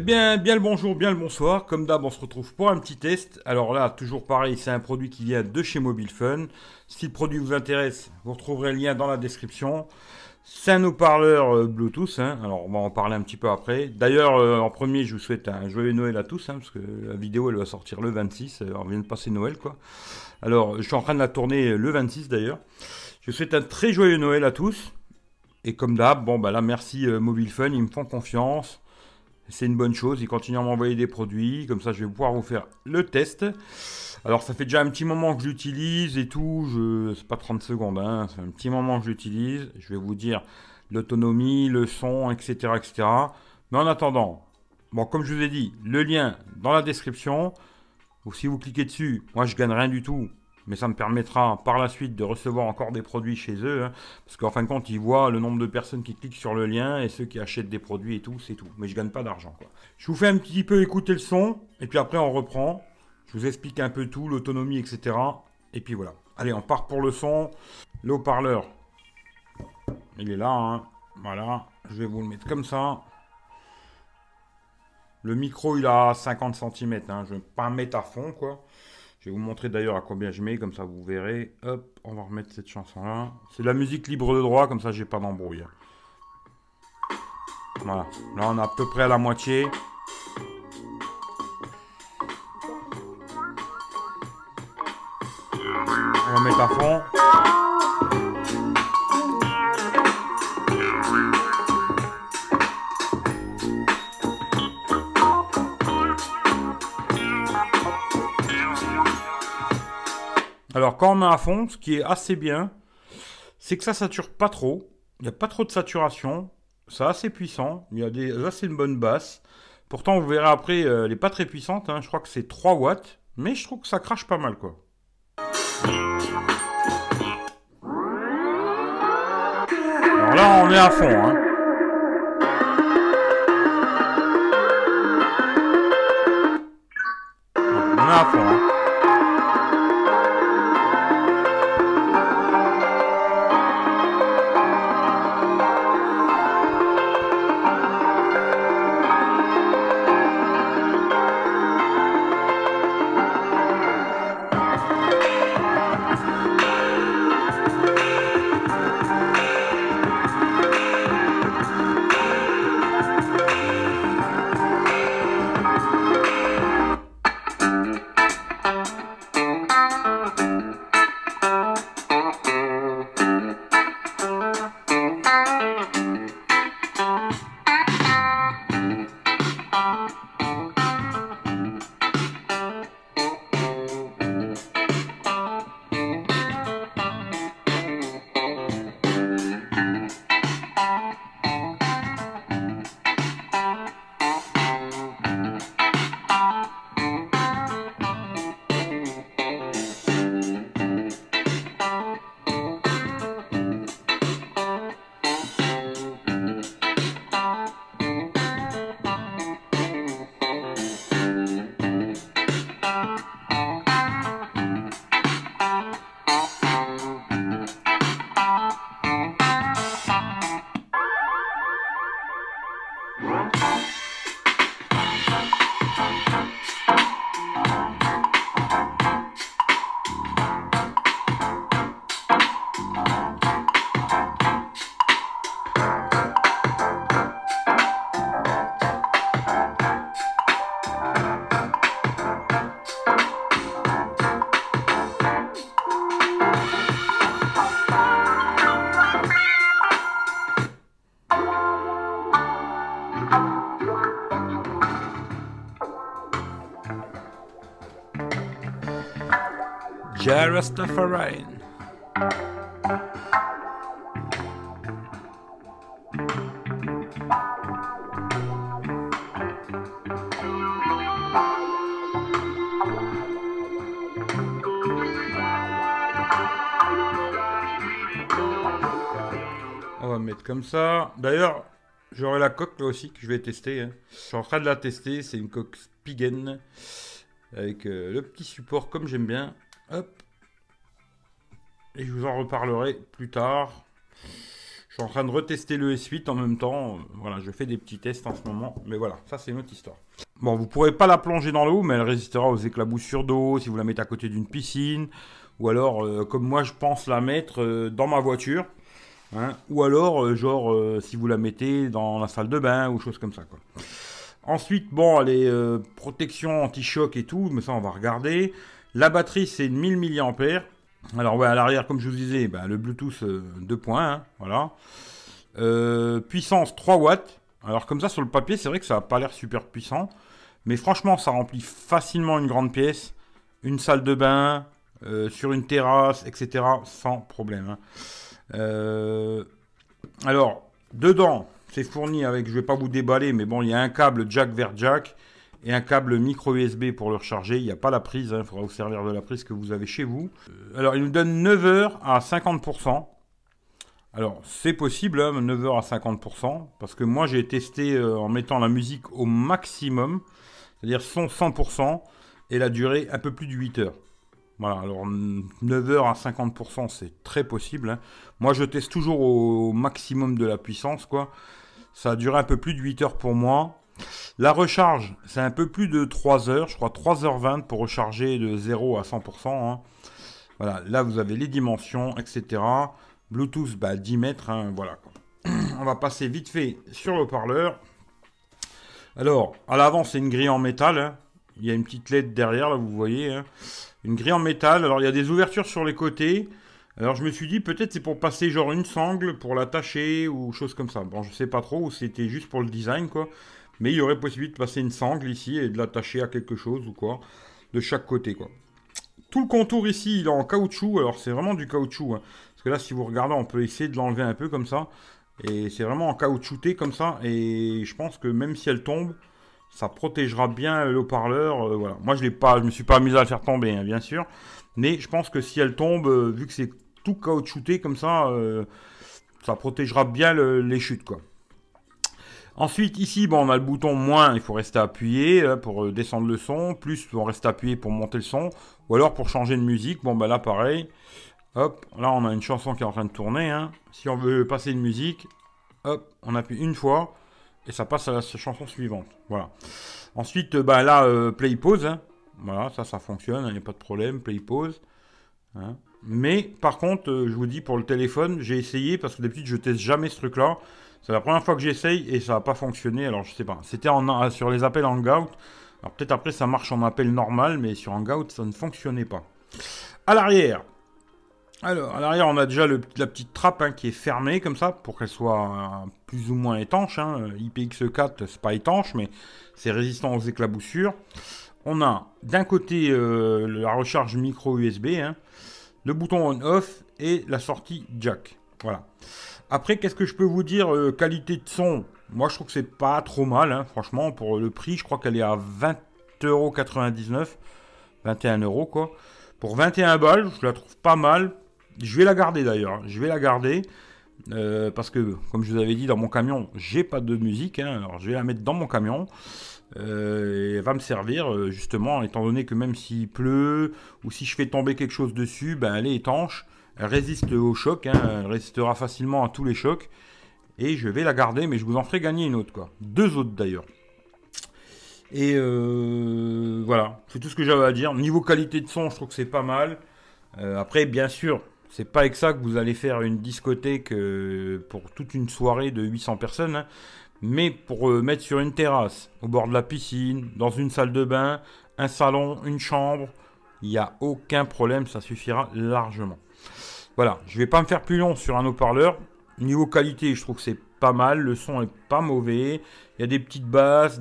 Eh bien, bien le bonjour, bien le bonsoir. Comme d'hab, on se retrouve pour un petit test. Alors là, toujours pareil, c'est un produit qui vient de chez Mobile Fun. Si le produit vous intéresse, vous retrouverez le lien dans la description. C'est un haut-parleur euh, Bluetooth. Hein. Alors, on va en parler un petit peu après. D'ailleurs, euh, en premier, je vous souhaite un joyeux Noël à tous, hein, parce que la vidéo, elle va sortir le 26. Euh, on vient de passer Noël, quoi. Alors, je suis en train de la tourner le 26, d'ailleurs. Je vous souhaite un très joyeux Noël à tous. Et comme d'hab, bon, bah là, merci Mobile Fun, ils me font confiance. C'est une bonne chose, ils continuent à m'envoyer des produits, comme ça je vais pouvoir vous faire le test. Alors ça fait déjà un petit moment que j'utilise et tout, je... c'est pas 30 secondes, hein. c'est un petit moment que j'utilise. Je vais vous dire l'autonomie, le son, etc., etc. Mais en attendant, bon comme je vous ai dit, le lien dans la description. Ou si vous cliquez dessus, moi je gagne rien du tout mais ça me permettra par la suite de recevoir encore des produits chez eux, hein, parce qu'en fin de compte, ils voient le nombre de personnes qui cliquent sur le lien et ceux qui achètent des produits et tout, c'est tout. Mais je gagne pas d'argent. Je vous fais un petit peu écouter le son, et puis après on reprend. Je vous explique un peu tout, l'autonomie, etc. Et puis voilà. Allez, on part pour le son. Le haut-parleur, il est là. Hein. Voilà, je vais vous le mettre comme ça. Le micro, il a 50 cm. Hein. Je ne vais pas mettre à fond, quoi. Je vais vous montrer d'ailleurs à combien je mets, comme ça vous verrez. Hop, on va remettre cette chanson-là. C'est la musique libre de droit, comme ça j'ai pas d'embrouille. Voilà, là on est à peu près à la moitié. On va mettre à fond. Alors quand on met à fond, ce qui est assez bien, c'est que ça sature pas trop. Il n'y a pas trop de saturation. C'est assez puissant. Il y a des assez une bonne basse. Pourtant, vous verrez après, euh, elle n'est pas très puissante. Hein. Je crois que c'est 3 watts. Mais je trouve que ça crache pas mal, quoi. Alors là, on est à fond. Hein. On est à fond. Hein. Jarastafarian. On va mettre comme ça. D'ailleurs, j'aurai la coque là aussi que je vais tester. Hein. Je suis en train de la tester. C'est une coque Spigen avec euh, le petit support comme j'aime bien. Hop. Et je vous en reparlerai plus tard. suis en train de retester le S8 en même temps. Voilà, je fais des petits tests en ce moment. Mais voilà, ça c'est une autre histoire. Bon, vous pourrez pas la plonger dans l'eau, mais elle résistera aux éclaboussures d'eau si vous la mettez à côté d'une piscine. Ou alors, euh, comme moi je pense la mettre euh, dans ma voiture. Hein. ou alors, euh, genre, si vous la mettez dans la salle de bain ou chose comme ça. Ensuite, bon, les protections anti-choc et tout, mais ça on va regarder. La batterie c'est 1000 mAh. Alors ouais, à l'arrière, comme je vous disais, bah, le Bluetooth 2 points, hein, voilà. puissance 3 watts. Alors comme ça sur le papier, c'est vrai que ça n'a pas l'air super puissant. Mais franchement, ça remplit facilement une grande pièce, une salle de bain, euh, sur une terrasse, etc. Sans problème. Hein. Euh, alors, dedans, c'est fourni avec, je vais pas vous déballer, mais bon, il y a un câble jack vers jack et un câble micro USB pour le recharger. Il n'y a pas la prise, il hein, faudra vous servir de la prise que vous avez chez vous. Euh, alors, il nous donne 9 heures à 50%. Alors, c'est possible, 9 hein, heures à 50%, parce que moi, j'ai testé en mettant la musique au maximum, c'est-à-dire son 100%, et la durée un peu plus de 8 heures. Voilà, alors 9h à 50%, c'est très possible. Hein. Moi, je teste toujours au maximum de la puissance, quoi. Ça a duré un peu plus de 8 heures pour moi. La recharge, c'est un peu plus de 3 heures, je crois 3h20 pour recharger de 0 à 100%. Hein. Voilà, là vous avez les dimensions, etc. Bluetooth, bah, 10 mètres, hein, voilà. On va passer vite fait sur le parleur. Alors, à l'avant, c'est une grille en métal. Il y a une petite LED derrière, là, vous voyez. Une grille en métal. Alors il y a des ouvertures sur les côtés. Alors je me suis dit peut-être c'est pour passer genre une sangle pour l'attacher ou chose comme ça. Bon je sais pas trop c'était juste pour le design quoi. Mais il y aurait possibilité de passer une sangle ici et de l'attacher à quelque chose ou quoi. De chaque côté quoi. Tout le contour ici il est en caoutchouc. Alors c'est vraiment du caoutchouc. Hein. Parce que là si vous regardez on peut essayer de l'enlever un peu comme ça. Et c'est vraiment en caoutchouté comme ça. Et je pense que même si elle tombe, ça protégera bien le haut-parleur. Euh, voilà. Moi, je l'ai pas, je me suis pas amusé à le faire tomber, hein, bien sûr. Mais je pense que si elle tombe, euh, vu que c'est tout caoutchouté comme ça, euh, ça protégera bien les chutes, quoi. Ensuite, ici, bon, on a le bouton moins, il faut rester appuyé pour descendre le son, plus on reste appuyé pour monter le son, ou alors pour changer de musique. Bon, bah là, pareil. Hop, là, on a une chanson qui est en train de tourner. Hein. Si on veut passer une musique, hop, on appuie une fois et ça passe à la chanson suivante. Voilà. Ensuite, bah là, euh, play pause. Hein. Voilà, ça, ça fonctionne, il n'y a pas de problème, play pause. Hein. Mais par contre, euh, je vous dis pour le téléphone, j'ai essayé parce que d'habitude je teste jamais ce truc-là. C'est la première fois que j'essaye et ça n'a pas fonctionné. Alors je sais pas. C'était en, sur les appels Hangout. Alors peut-être après ça marche en appel normal, mais sur Hangout ça ne fonctionnait pas. À l'arrière, alors, à l'arrière, on a déjà la petite trappe hein, qui est fermée comme ça pour qu'elle soit euh, plus ou moins étanche. Hein. IPX4, c'est pas étanche, mais c'est résistant aux éclaboussures. On a d'un côté euh, la recharge micro USB, hein, le bouton on-off et la sortie jack. Voilà. Après, qu'est-ce que je peux vous dire euh, Qualité de son, moi je trouve que c'est pas trop mal, franchement, pour le prix, je crois qu'elle est à 20,99€. 21 euros quoi. Pour 21 balles, je la trouve pas mal je vais la garder d'ailleurs. Je vais la garder. Euh, parce que, comme je vous avais dit, dans mon camion, j'ai pas de musique. Hein. alors, je vais la mettre dans mon camion. Euh, et elle va me servir, justement, étant donné que même s'il pleut ou si je fais tomber quelque chose dessus, ben, elle est étanche. Elle résiste au choc. Hein. elle résistera facilement à tous les chocs. Et je vais la garder, mais je vous en ferai gagner une autre, quoi. Deux autres d'ailleurs. Et voilà, c'est tout ce que j'avais à dire. Niveau qualité de son, je trouve que c'est pas mal. après, bien sûr, c'est pas avec ça que vous allez faire une discothèque euh, pour toute une soirée de 800 personnes, hein. mais pour euh, mettre sur une terrasse, au bord de la piscine, dans une salle de bain, un salon, une chambre, il n'y a aucun problème, ça suffira largement. Voilà, je vais pas me faire plus long sur un haut-parleur. Niveau qualité, je trouve que c'est pas mal, le son est pas mauvais, il y a des petites basses,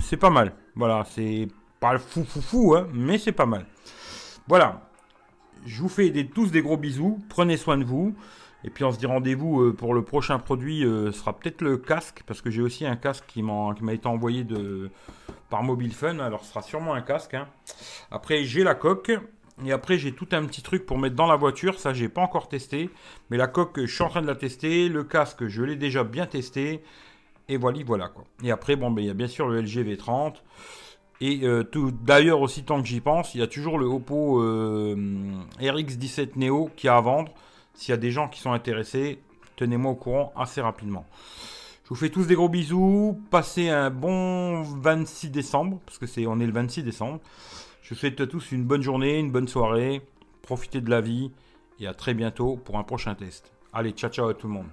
c'est pas mal. Voilà, c'est pas fou fou fou, hein, mais c'est pas mal. Voilà, je vous fais tous des gros bisous. Prenez soin de vous. Et puis on se dit rendez-vous euh, pour le prochain produit. Euh, ce sera peut-être le casque. Parce que j'ai aussi un casque qui m'a été envoyé par Mobile Fun. Alors ce sera sûrement un casque. Hein. Après j'ai la coque. Et après j'ai tout un petit truc pour mettre dans la voiture. Ça j'ai pas encore testé. Mais la coque je suis en train de la tester. Le casque je l'ai déjà bien testé. Et voilà, voilà quoi. Et après bon ben il y a bien sûr le LG V30. Et euh, d'ailleurs, aussi tant que j'y pense, il y a toujours le Oppo euh, RX17 Neo qui a à vendre. S'il y a des gens qui sont intéressés, tenez-moi au courant assez rapidement. Je vous fais tous des gros bisous. Passez un bon 26 décembre, parce que c'est on est le 26 décembre. Je vous souhaite à tous une bonne journée, une bonne soirée. Profitez de la vie et à très bientôt pour un prochain test. Allez, ciao ciao à tout le monde.